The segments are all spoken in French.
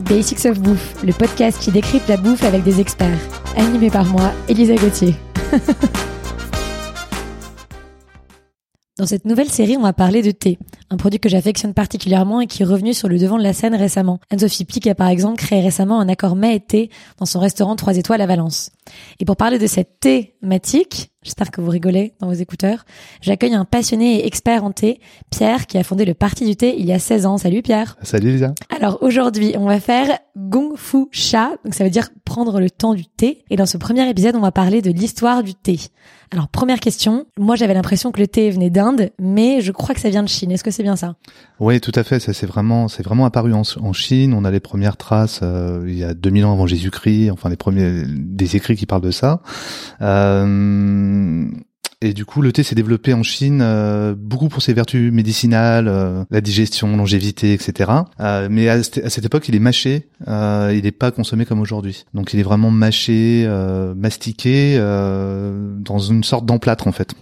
Basics of Bouffe, le podcast qui décrypte la bouffe avec des experts. Animé par moi, Elisa Gauthier. Dans cette nouvelle série, on va parler de thé, un produit que j'affectionne particulièrement et qui est revenu sur le devant de la scène récemment. Anne-Sophie Pic a par exemple créé récemment un accord thé dans son restaurant 3 étoiles à Valence. Et pour parler de cette thématique, j'espère que vous rigolez dans vos écouteurs, j'accueille un passionné et expert en thé, Pierre, qui a fondé le Parti du thé il y a 16 ans. Salut Pierre Salut Lisa Alors aujourd'hui, on va faire Gong Fu Sha, donc ça veut dire prendre le temps du thé. Et dans ce premier épisode, on va parler de l'histoire du thé. Alors première question, moi j'avais l'impression que le thé venait d'Inde, mais je crois que ça vient de Chine. Est-ce que c'est bien ça Oui, tout à fait. Ça c'est vraiment, c'est vraiment apparu en, Chine. On a les premières traces euh, il y a 2000 ans avant Jésus-Christ. Enfin les premiers des écrits qui parlent de ça. Euh, et du coup, le thé s'est développé en Chine euh, beaucoup pour ses vertus médicinales, euh, la digestion, longévité, etc. Euh, mais à, cette époque, il est mâché. Euh, il n'est pas consommé comme aujourd'hui. Donc, il est vraiment mâché, euh, mastiqué dans une sorte d'emplâtre en fait.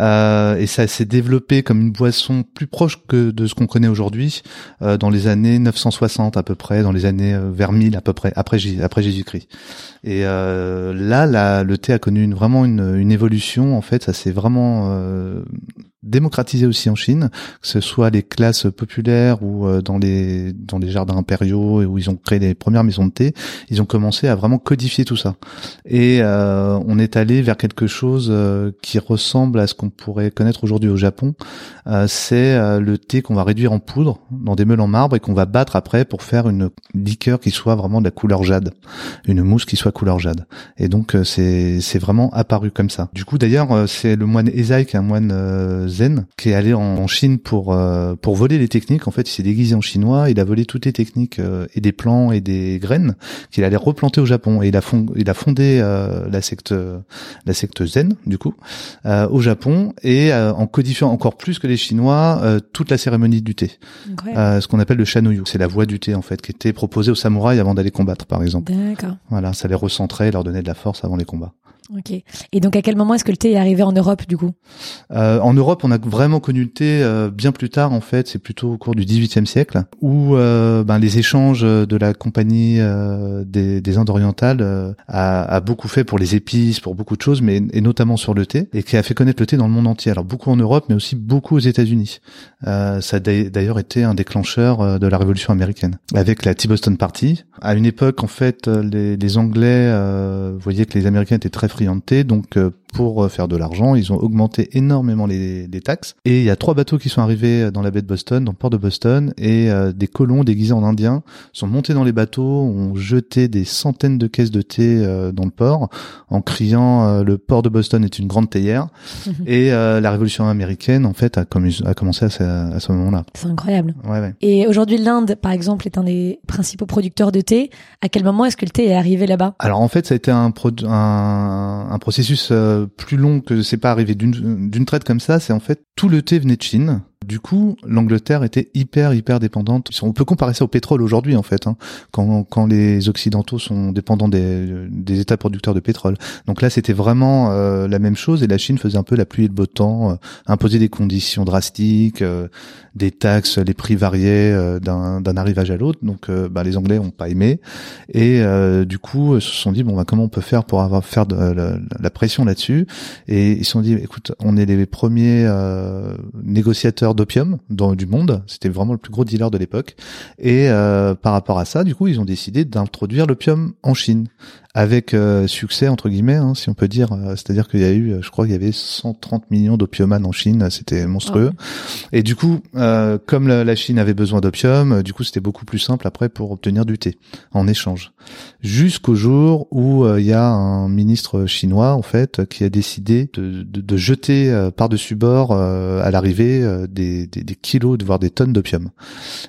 Euh, et ça s'est développé comme une boisson plus proche que de ce qu'on connaît aujourd'hui euh, dans les années 960 à peu près, dans les années euh, vers 1000 à peu près après, Jésus-Christ. Et là, là, le thé a connu une, vraiment une, une évolution. En fait, ça s'est vraiment démocratisé aussi en Chine, que ce soit les classes populaires ou dans les dans les jardins impériaux et où ils ont créé les premières maisons de thé, ils ont commencé à vraiment codifier tout ça. Et on est allé vers quelque chose qui ressemble à ce qu'on pourrait connaître aujourd'hui au Japon, euh, c'est euh, le thé qu'on va réduire en poudre dans des meules en marbre et qu'on va battre après pour faire une liqueur qui soit vraiment de la couleur jade, une mousse qui soit couleur jade. Et donc euh, c'est c'est vraiment apparu comme ça. Du coup d'ailleurs c'est le moine Ezai qui est un moine qui est allé en, Chine pour pour voler les techniques. En fait il s'est déguisé en chinois, il a volé toutes les techniques et des plants et des graines qu'il allait replanter au Japon et il a fondé, il a fondé la secte la secte zen du coup au Japon et euh, en codifiant encore plus que les Chinois euh, toute la cérémonie du thé, euh, ce qu'on appelle le shanoyu. C'est la voie du thé en fait qui était proposée aux samouraïs avant d'aller combattre par exemple. Voilà, ça les recentrait, leur donnait de la force avant les combats. Ok. Et donc à quel moment est-ce que le thé est arrivé en Europe du coup? Euh, En Europe, on a vraiment connu le thé euh, bien plus tard en fait. C'est plutôt au cours du XVIIIe siècle où euh, ben, les échanges de la compagnie euh, des, des, Indes orientales euh, a, a, beaucoup fait pour les épices, pour beaucoup de choses, mais et notamment sur le thé, et qui a fait connaître le thé dans le monde entier. Alors beaucoup en Europe, mais aussi beaucoup aux États-Unis. ça a d'ailleurs été un déclencheur de la Révolution américaine avec la Tea Boston Party. À une époque, en fait, les, les Anglais voyaient que les Américains étaient très donc euh, pour euh, faire de l'argent, ils ont augmenté énormément les, les, taxes. Et il y a trois bateaux qui sont arrivés dans la baie de Boston, dans le port de Boston, et euh, des colons déguisés en indiens sont montés dans les bateaux, ont jeté des centaines de caisses de thé dans le port, en criant le port de Boston est une grande théière. et la révolution américaine, en fait, a, a commencé à ce, à ce moment-là. C'est incroyable. Ouais, ouais. Et aujourd'hui, l'Inde, par exemple, est un des principaux producteurs de thé. À quel moment est-ce que le thé est arrivé là-bas? Alors en fait, ça a été un, un, un processus euh, plus long que c'est pas arrivé d'une traite comme ça. C'est en fait tout le thé venait de Chine. Du coup, l'Angleterre était hyper hyper dépendante. On peut comparer ça au pétrole aujourd'hui en fait, hein, quand, quand les occidentaux sont dépendants des, des États producteurs de pétrole. Donc là, c'était vraiment euh, la même chose et la Chine faisait un peu la pluie et le beau temps, euh, imposait des conditions drastiques, euh, des taxes, les prix variaient euh, d'un arrivage à l'autre. Donc bah, les Anglais ont pas aimé et du coup se sont dit bon bah comment on peut faire pour avoir faire de, la, la, pression là-dessus? Et ils se sont dit écoute on est les premiers négociateurs d'opium dans du monde. C'était vraiment le plus gros dealer de l'époque. Et euh, par rapport à ça, du coup, ils ont décidé d'introduire l'opium en Chine avec euh, succès entre guillemets, hein, si on peut dire. Euh, c'est-à-dire qu'il y a eu, je crois qu'il y avait 130 millions d'opiomanes en Chine, c'était monstrueux. Et du coup, euh, comme la, Chine avait besoin d'opium, du coup c'était beaucoup plus simple après pour obtenir du thé en échange. Jusqu'au jour où il y a un ministre chinois en fait qui a décidé de, de, de jeter par-dessus bord à l'arrivée des, des, des, kilos, voire des tonnes d'opium.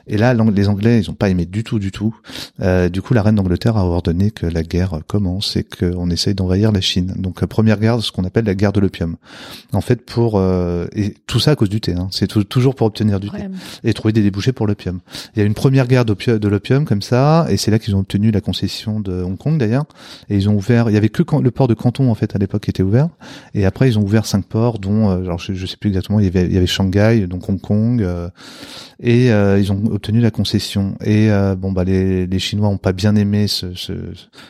Et là, les Anglais, ils ont pas aimé du tout, du tout. du coup, la reine d'Angleterre a ordonné que la guerre commence et qu'on essaye d'envahir la Chine. Donc première guerre, ce qu'on appelle la guerre de l'opium. En fait, pour euh, et tout ça à cause du thé. Hein. C'est toujours pour obtenir du thé et trouver des débouchés pour l'opium. Il y a une première guerre de l'opium comme ça, et c'est là qu'ils ont obtenu la concession de Hong Kong d'ailleurs. Et ils ont ouvert. Il y avait que le port de Canton en fait à l'époque qui était ouvert. Et après ils ont ouvert cinq ports, dont euh, alors je, sais plus exactement. Il y avait, il y avait Shanghai, donc Hong Kong, et ils ont obtenu la concession. Et bon bah les, les Chinois ont pas bien aimé ce, ce,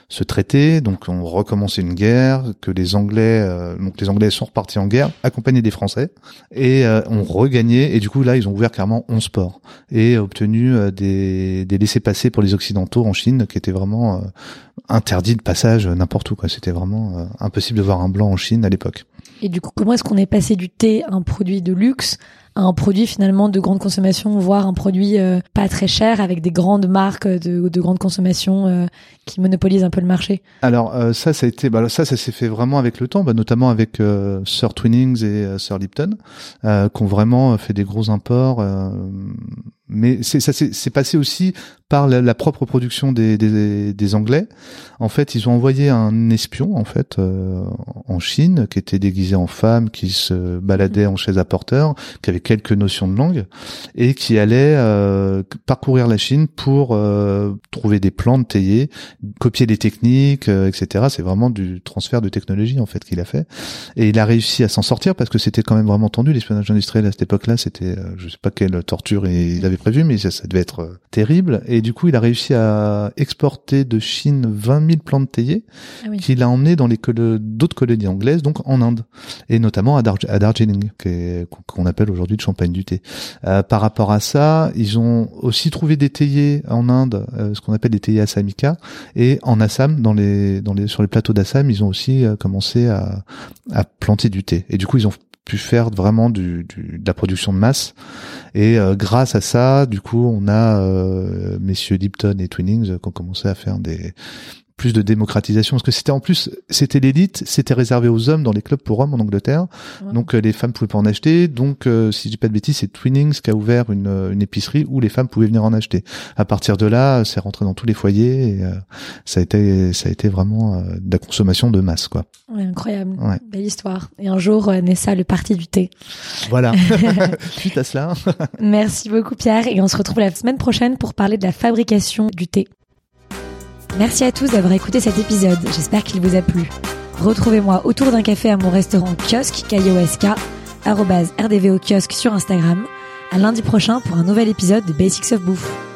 ce traité, donc on recommencé une guerre, que les Anglais, donc les Anglais sont repartis en guerre, accompagnés des Français, et ont regagné. Et du coup là, ils ont ouvert carrément 11 ports et obtenu des, des laissés-passer pour les Occidentaux en Chine, qui étaient vraiment interdit de passage n'importe où. Quoi. C'était vraiment impossible de voir un blanc en Chine à l'époque. Et du coup, comment est-ce qu'on est passé du thé un produit de luxe à un produit finalement de grande consommation, voire un produit euh, pas très cher avec des grandes marques de, de grande consommation euh, qui monopolisent un peu le marché? Alors euh, ça, ça a été, bah, ça, ça s'est fait vraiment avec le temps, bah, notamment avec Sir Twinnings et Sir Lipton, qui ont vraiment fait des gros imports mais c'est ça c'est passé aussi par la, propre production des, des, des, Anglais. En fait, ils ont envoyé un espion en fait euh, en Chine qui était déguisé en femme, qui se baladait en chaise à porteur, qui avait quelques notions de langue et qui allait euh, parcourir la Chine pour euh, trouver des plantes taillées, copier des techniques, etc. C'est vraiment du transfert de technologie en fait qu'il a fait et il a réussi à s'en sortir parce que c'était quand même vraiment tendu l'espionnage industriel à cette époque-là. C'était je sais pas quelle torture il avait prévu, mais ça, devait être euh, terrible. Et du coup, il a réussi à exporter de Chine 20 000 plantes théiers ah qu'il a emmené dans les d'autres colonies anglaises, donc en Inde, et notamment à, Darjeeling, qu'on appelle aujourd'hui le champagne du thé. Euh, par rapport à ça, ils ont aussi trouvé des théiers en Inde, euh, ce qu'on appelle des théiers assamika, et en Assam, dans les, dans les, sur les plateaux d'Assam, ils ont aussi commencé à, à planter du thé. Et du coup, ils ont pu faire vraiment du, du, de la production de masse. Et euh, grâce à ça, du coup, on a euh, messieurs Lipton et Twinnings qui ont commencé à faire des plus de démocratisation parce que c'était en plus c'était l'élite c'était réservé aux hommes dans les clubs pour hommes en Angleterre donc euh, les femmes pouvaient pas en acheter donc si je dis pas de bêtises c'est Twinnings qui a ouvert une, une, épicerie où les femmes pouvaient venir en acheter à partir de là c'est rentré dans tous les foyers et ça a été ça a été vraiment de la consommation de masse quoi Ouais, incroyable. Belle histoire. Et un jour euh, naît ça, le parti du thé. Voilà. Suite à cela. Merci beaucoup Pierre et on se retrouve la semaine prochaine pour parler de la fabrication du thé. Merci à tous d'avoir écouté cet épisode. J'espère qu'il vous a plu. Retrouvez-moi autour d'un café à mon restaurant kiosque KIOSK rdvo kiosque sur Instagram. À lundi prochain pour un nouvel épisode de Basics of Bouffe.